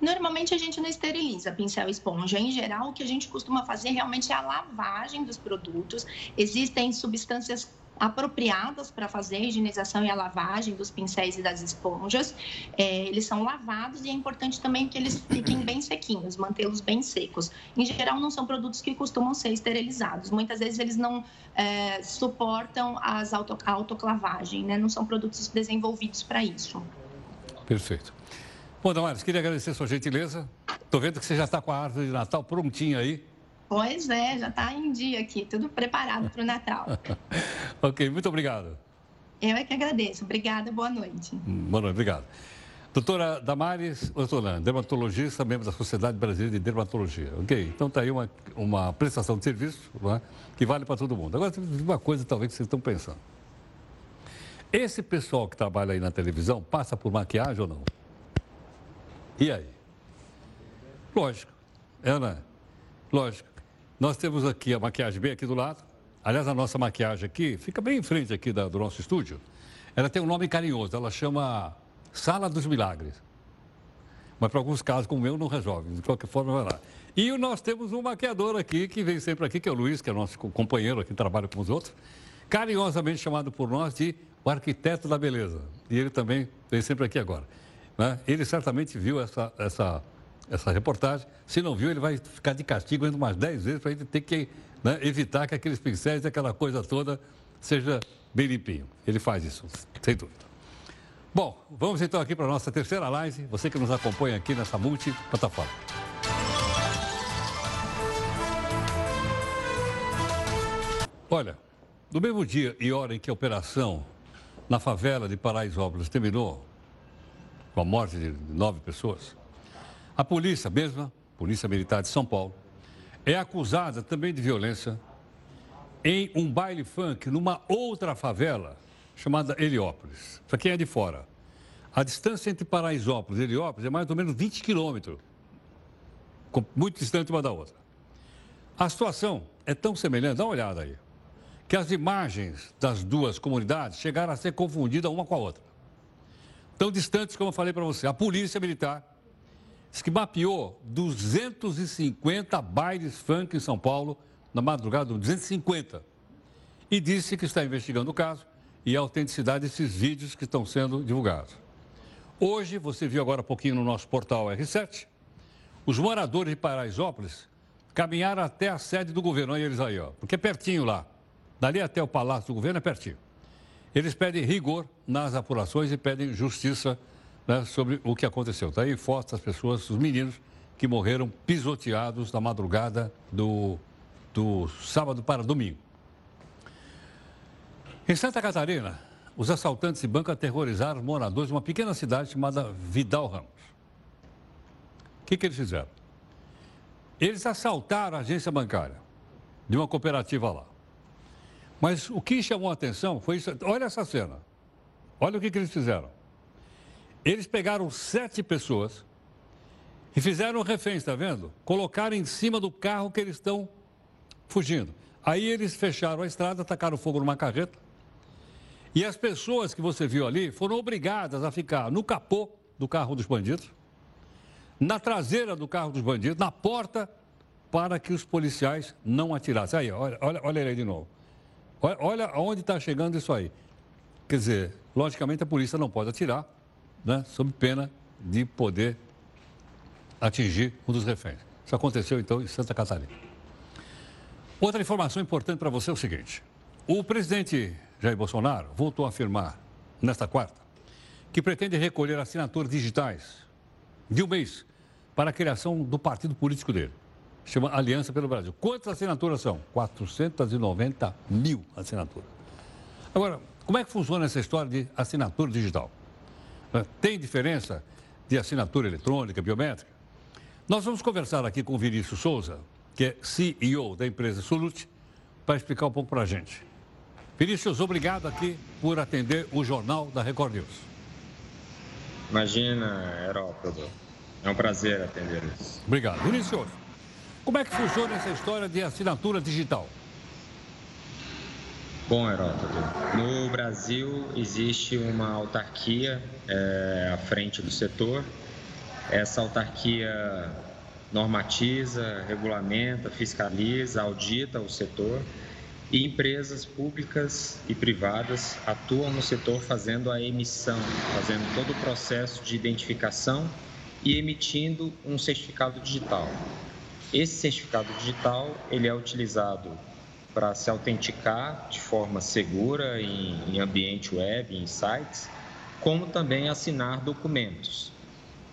Normalmente a gente não esteriliza pincel e esponja. Em geral, o que a gente costuma fazer realmente é a lavagem dos produtos. Existem substâncias apropriadas para fazer a higienização e a lavagem dos pincéis e das esponjas. É, eles são lavados e é importante também que eles fiquem bem sequinhos, mantê-los bem secos. Em geral, não são produtos que costumam ser esterilizados. Muitas vezes eles não é, suportam as auto, a autoclavagem, né? não são produtos desenvolvidos para isso. Perfeito. Bom, Damares, queria agradecer a sua gentileza. Estou vendo que você já está com a árvore de Natal prontinha aí. Pois é, já está em dia aqui, tudo preparado para o Natal. ok, muito obrigado. Eu é que agradeço. Obrigada, boa noite. Boa noite, obrigado. Doutora Damares Ortolan, dermatologista, membro da Sociedade Brasileira de Dermatologia. Ok? Então está aí uma, uma prestação de serviço é? que vale para todo mundo. Agora, uma coisa talvez que vocês estão pensando. Esse pessoal que trabalha aí na televisão passa por maquiagem ou não? E aí? Lógico. É, né? Lógico. Nós temos aqui a maquiagem bem aqui do lado. Aliás, a nossa maquiagem aqui fica bem em frente aqui da, do nosso estúdio. Ela tem um nome carinhoso, ela chama Sala dos Milagres. Mas para alguns casos, como o meu, não resolve. De qualquer forma, vai lá. E nós temos um maquiador aqui, que vem sempre aqui, que é o Luiz, que é nosso companheiro aqui, trabalha com os outros, carinhosamente chamado por nós de o arquiteto da beleza. E ele também vem sempre aqui agora. Né? Ele certamente viu essa, essa, essa reportagem. Se não viu, ele vai ficar de castigo ainda umas 10 vezes para a gente ter que né, evitar que aqueles pincéis, aquela coisa toda, seja bem limpinho. Ele faz isso, sem dúvida. Bom, vamos então aqui para a nossa terceira live. Você que nos acompanha aqui nessa multiplataforma. Olha, no mesmo dia e hora em que a operação na favela de Paraisópolis terminou com a morte de nove pessoas, a polícia mesma, Polícia Militar de São Paulo, é acusada também de violência em um baile funk numa outra favela chamada Heliópolis. Para quem é de fora, a distância entre Paraisópolis e Heliópolis é mais ou menos 20 quilômetros, muito distante uma da outra. A situação é tão semelhante, dá uma olhada aí, que as imagens das duas comunidades chegaram a ser confundidas uma com a outra. Tão distantes como eu falei para você. A polícia militar que mapeou 250 bailes funk em São Paulo na madrugada, 250. E disse que está investigando o caso e a autenticidade desses vídeos que estão sendo divulgados. Hoje, você viu agora há pouquinho no nosso portal R7, os moradores de Paraisópolis caminharam até a sede do governo, olha eles aí, ó, porque é pertinho lá. Dali até o Palácio do Governo é pertinho. Eles pedem rigor nas apurações e pedem justiça né, sobre o que aconteceu. Está aí fotos das pessoas, os meninos que morreram pisoteados na madrugada do, do sábado para domingo. Em Santa Catarina, os assaltantes de banco aterrorizaram os moradores de uma pequena cidade chamada Vidal Ramos. O que, que eles fizeram? Eles assaltaram a agência bancária de uma cooperativa lá. Mas o que chamou a atenção foi isso. Olha essa cena. Olha o que, que eles fizeram. Eles pegaram sete pessoas e fizeram reféns, está vendo? Colocaram em cima do carro que eles estão fugindo. Aí eles fecharam a estrada, tacaram fogo numa carreta e as pessoas que você viu ali foram obrigadas a ficar no capô do carro dos bandidos, na traseira do carro dos bandidos, na porta, para que os policiais não atirassem. Aí, olha, olha, olha ele aí de novo. Olha, olha aonde está chegando isso aí. Quer dizer, logicamente a polícia não pode atirar, né, sob pena de poder atingir um dos reféns. Isso aconteceu então em Santa Catarina. Outra informação importante para você é o seguinte: o presidente Jair Bolsonaro voltou a afirmar, nesta quarta, que pretende recolher assinaturas digitais de um mês para a criação do partido político dele. Chama Aliança pelo Brasil. Quantas assinaturas são? 490 mil assinaturas. Agora, como é que funciona essa história de assinatura digital? Tem diferença de assinatura eletrônica, biométrica? Nós vamos conversar aqui com o Vinícius Souza, que é CEO da empresa Solute, para explicar um pouco para a gente. Vinícius, obrigado aqui por atender o Jornal da Record News. Imagina, Herópodo. É um prazer atendê-los. Obrigado. Vinícius, como é que funciona essa história de assinatura digital? Bom, Heródoto, no Brasil existe uma autarquia é, à frente do setor. Essa autarquia normatiza, regulamenta, fiscaliza, audita o setor e empresas públicas e privadas atuam no setor fazendo a emissão, fazendo todo o processo de identificação e emitindo um certificado digital. Esse certificado digital ele é utilizado para se autenticar de forma segura em, em ambiente web, em sites, como também assinar documentos.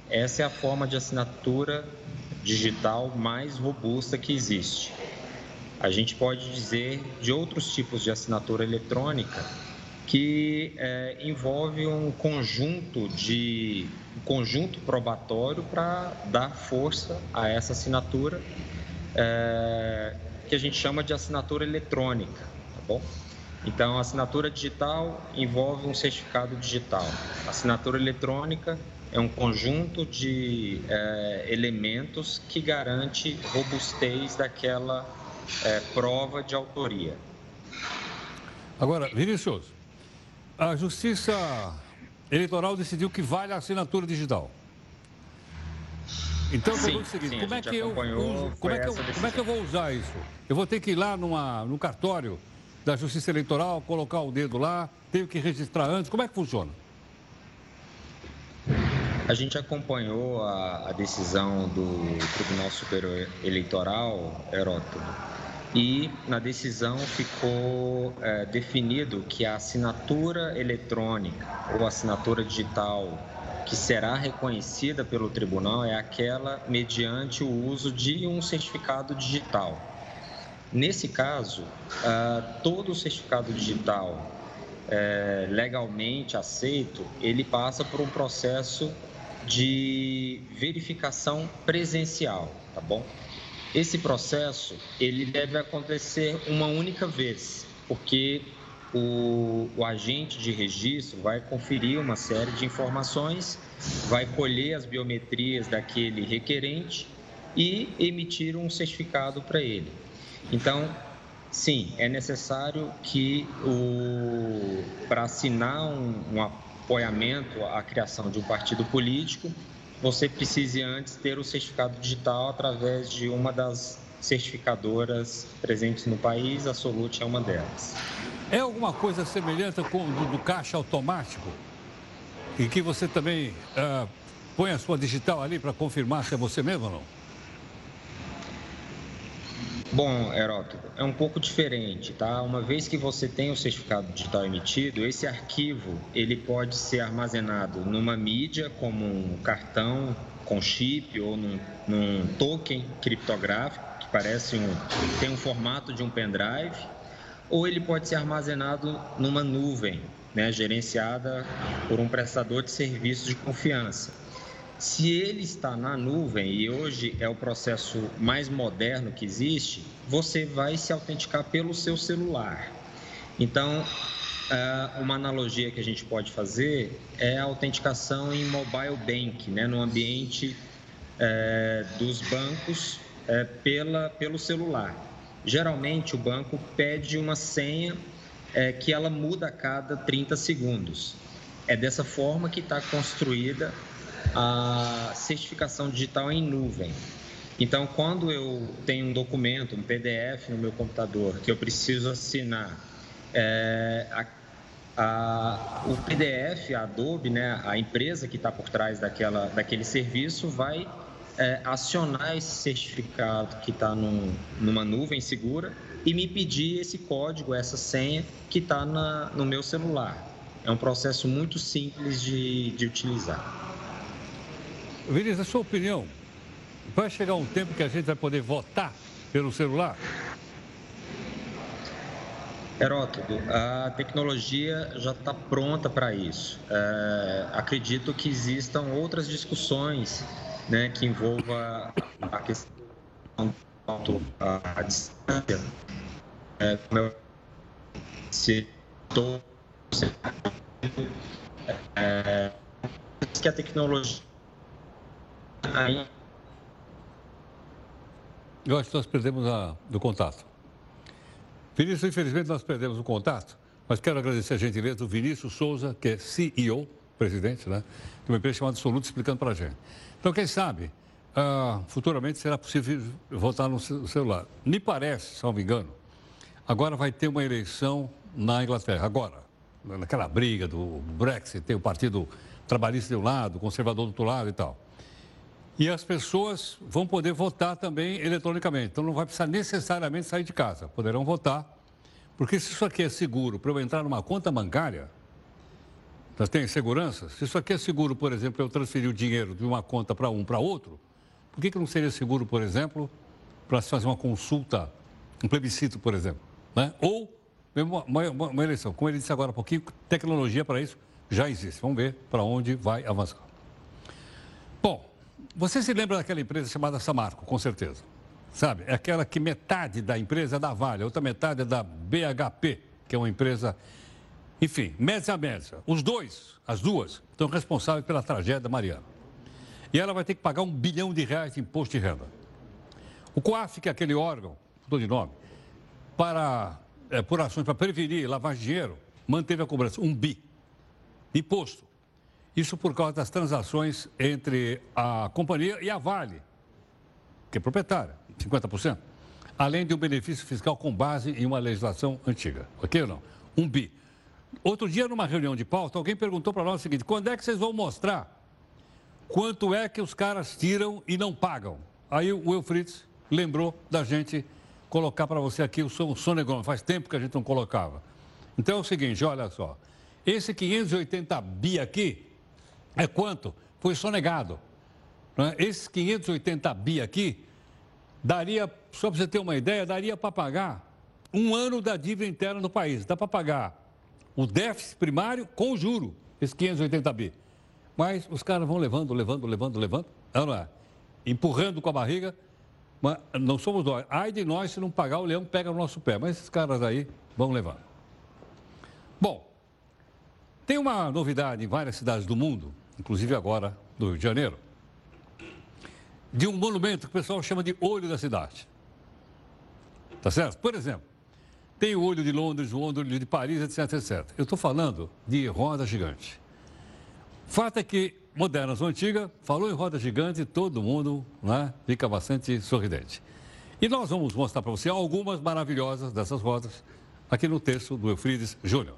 Essa é a forma de assinatura digital mais robusta que existe. A gente pode dizer de outros tipos de assinatura eletrônica que é, envolve um conjunto de um conjunto probatório para dar força a essa assinatura é, que a gente chama de assinatura eletrônica, tá bom? Então, a assinatura digital envolve um certificado digital. Assinatura eletrônica é um conjunto de é, elementos que garante robustez daquela é, prova de autoria. Agora, Vinícius, a Justiça Eleitoral decidiu que vale a assinatura digital. Então, sim, o seguinte, sim, como, é que eu uso, como, é que eu, como é que eu vou usar isso? Eu vou ter que ir lá numa, no cartório da Justiça Eleitoral, colocar o dedo lá, tenho que registrar antes, como é que funciona? A gente acompanhou a, a decisão do Tribunal Superior Eleitoral, Herótodo, e na decisão ficou é, definido que a assinatura eletrônica ou assinatura digital que será reconhecida pelo tribunal é aquela mediante o uso de um certificado digital. Nesse caso, uh, todo certificado digital é, legalmente aceito, ele passa por um processo de verificação presencial, tá bom? Esse processo ele deve acontecer uma única vez, porque o, o, agente de registro vai conferir uma série de informações, vai colher as biometrias daquele requerente e emitir um certificado para ele. Então, sim, é necessário que para assinar um, um apoiamento à criação de um partido político, você precise antes ter o certificado digital através de uma das certificadoras presentes no país, a Solute é uma delas. É alguma coisa semelhante com o do, do caixa automático? E que você também uh, põe a sua digital ali para confirmar se é você mesmo ou não? Bom, Herótodo, é um pouco diferente, tá? Uma vez que você tem o certificado digital emitido, esse arquivo ele pode ser armazenado numa mídia, como um cartão com chip ou num, num token criptográfico parece um tem um formato de um pendrive, ou ele pode ser armazenado numa nuvem, né, gerenciada por um prestador de serviços de confiança. Se ele está na nuvem, e hoje é o processo mais moderno que existe, você vai se autenticar pelo seu celular. Então, é, uma analogia que a gente pode fazer é a autenticação em mobile bank, né, no ambiente é, dos bancos é, pela, pelo celular. Geralmente, o banco pede uma senha é, que ela muda a cada 30 segundos. É dessa forma que está construída a certificação digital em nuvem. Então, quando eu tenho um documento, um PDF no meu computador que eu preciso assinar, é, a, a, o PDF, a Adobe, né, a empresa que está por trás daquela, daquele serviço, vai é, acionar esse certificado que está num, numa nuvem segura e me pedir esse código, essa senha que está no meu celular. É um processo muito simples de, de utilizar. Vinícius, a sua opinião, vai chegar um tempo que a gente vai poder votar pelo celular? Herótodo, a tecnologia já está pronta para isso. É, acredito que existam outras discussões né, que envolva a questão a, distância. É, como eu se é, que a tecnologia Aí... Eu acho que nós perdemos a, o contato. Vinícius, infelizmente nós perdemos o contato, mas quero agradecer a gentileza do Vinícius Souza, que é CEO, presidente, né, de uma empresa chamada Soluto, explicando para a gente. Então, quem sabe, uh, futuramente será possível votar no celular. Me parece, se não me engano, agora vai ter uma eleição na Inglaterra. Agora, naquela briga do Brexit, tem o Partido Trabalhista de um lado, o Conservador do outro lado e tal. E as pessoas vão poder votar também eletronicamente. Então não vai precisar necessariamente sair de casa. Poderão votar. Porque se isso aqui é seguro para eu entrar numa conta bancária, tem segurança? Se isso aqui é seguro, por exemplo, eu transferir o dinheiro de uma conta para um para outro, por que, que não seria seguro, por exemplo, para se fazer uma consulta, um plebiscito, por exemplo? Né? Ou uma, uma, uma eleição. Como ele disse agora há pouquinho, tecnologia para isso já existe. Vamos ver para onde vai avançar. Bom, você se lembra daquela empresa chamada Samarco, com certeza. Sabe? É aquela que metade da empresa é da Vale, a outra metade é da BHP, que é uma empresa, enfim, média a média. Os dois, as duas, estão responsáveis pela tragédia da Mariana. E ela vai ter que pagar um bilhão de reais de imposto de renda. O COAF, que é aquele órgão, estou de nome, para, é, por ações para prevenir lavagem de dinheiro, manteve a cobrança, um bi imposto. Isso por causa das transações entre a companhia e a Vale, que é proprietária, 50%, além de um benefício fiscal com base em uma legislação antiga. Ok ou não? Um bi. Outro dia, numa reunião de pauta, alguém perguntou para nós o seguinte: quando é que vocês vão mostrar quanto é que os caras tiram e não pagam? Aí o Wilfried lembrou da gente colocar para você aqui o sonegão. Faz tempo que a gente não colocava. Então é o seguinte, olha só. Esse 580 bi aqui é quanto? Foi sonegado. Né? Esses 580 bi aqui daria, só para você ter uma ideia, daria para pagar um ano da dívida interna do país. Dá para pagar o déficit primário com o juro, esses 580 bi. Mas os caras vão levando, levando, levando, levando, não é? empurrando com a barriga. Mas não somos nós. Ai de nós se não pagar, o leão pega no nosso pé. Mas esses caras aí vão levando. Bom, tem uma novidade em várias cidades do mundo, inclusive agora do Rio de Janeiro, de um monumento que o pessoal chama de olho da cidade. Tá certo? Por exemplo, tem o olho de Londres, o olho de Paris, etc, etc. Eu estou falando de roda gigante. Fato é que, modernas ou antiga, falou em roda gigante, todo mundo né, fica bastante sorridente. E nós vamos mostrar para você algumas maravilhosas dessas rodas aqui no texto do Eufrides Júnior.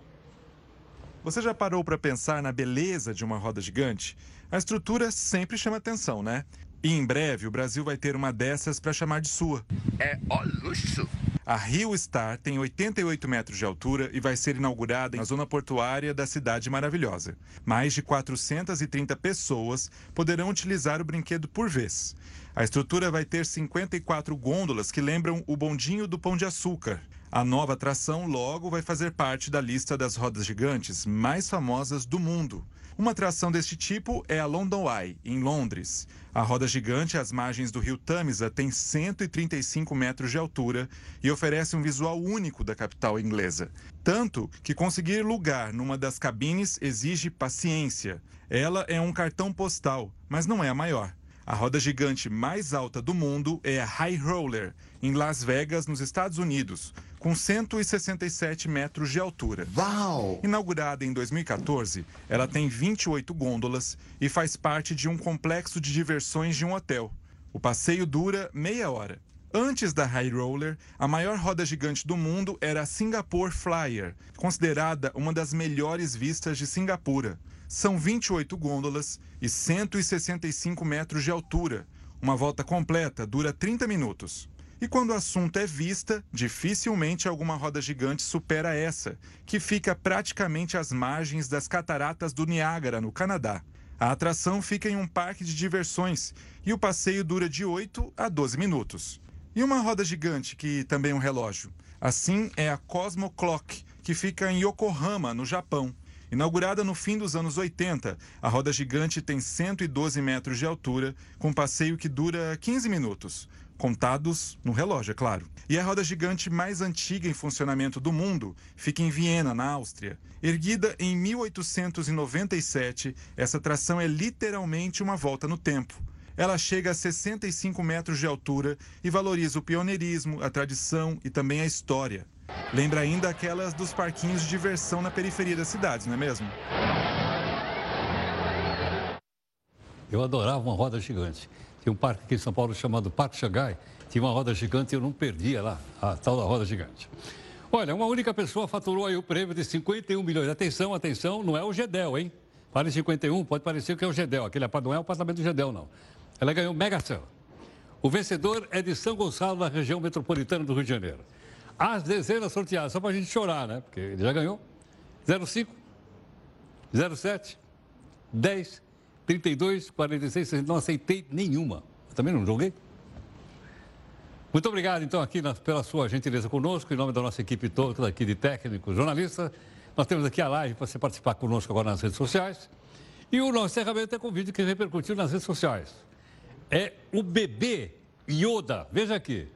Você já parou para pensar na beleza de uma roda gigante? A estrutura sempre chama atenção, né? E em breve o Brasil vai ter uma dessas para chamar de sua. É o luxo! A Rio Star tem 88 metros de altura e vai ser inaugurada na zona portuária da Cidade Maravilhosa. Mais de 430 pessoas poderão utilizar o brinquedo por vez. A estrutura vai ter 54 gôndolas que lembram o bondinho do Pão de Açúcar. A nova atração logo vai fazer parte da lista das rodas gigantes mais famosas do mundo. Uma atração deste tipo é a London Eye, em Londres. A roda gigante às margens do rio Tamisa tem 135 metros de altura e oferece um visual único da capital inglesa. Tanto que conseguir lugar numa das cabines exige paciência. Ela é um cartão postal, mas não é a maior. A roda gigante mais alta do mundo é a High Roller, em Las Vegas, nos Estados Unidos, com 167 metros de altura. Uau! Inaugurada em 2014, ela tem 28 gôndolas e faz parte de um complexo de diversões de um hotel. O passeio dura meia hora. Antes da High Roller, a maior roda gigante do mundo era a Singapore Flyer, considerada uma das melhores vistas de Singapura. São 28 gôndolas e 165 metros de altura. Uma volta completa dura 30 minutos. E quando o assunto é vista, dificilmente alguma roda gigante supera essa, que fica praticamente às margens das cataratas do Niágara, no Canadá. A atração fica em um parque de diversões e o passeio dura de 8 a 12 minutos. E uma roda gigante, que também é um relógio. Assim é a Cosmo Clock, que fica em Yokohama, no Japão. Inaugurada no fim dos anos 80, a roda gigante tem 112 metros de altura, com passeio que dura 15 minutos. Contados no relógio, é claro. E a roda gigante mais antiga em funcionamento do mundo fica em Viena, na Áustria. Erguida em 1897, essa atração é literalmente uma volta no tempo. Ela chega a 65 metros de altura e valoriza o pioneirismo, a tradição e também a história. Lembra ainda aquelas dos parquinhos de diversão na periferia das cidades, não é mesmo? Eu adorava uma roda gigante. Tem um parque aqui em São Paulo chamado Parque Xangai. Tinha uma roda gigante e eu não perdia lá, a tal da roda gigante. Olha, uma única pessoa faturou aí o prêmio de 51 milhões. Atenção, atenção, não é o Gedel, hein? Vale 51, pode parecer que é o Gedel. Aquele não é o apartamento do Gedel, não. Ela ganhou Mega Sena. O vencedor é de São Gonçalo, na região metropolitana do Rio de Janeiro as dezenas sorteadas, só para a gente chorar, né? Porque ele já ganhou. 05, 07, 10, 32, 46, 60. Não aceitei nenhuma. Eu também não joguei. Muito obrigado, então, aqui na, pela sua gentileza conosco, em nome da nossa equipe toda aqui de técnicos, jornalistas. Nós temos aqui a live para você participar conosco agora nas redes sociais. E o nosso encerramento é com o vídeo que repercutiu nas redes sociais. É o bebê Yoda. Veja aqui.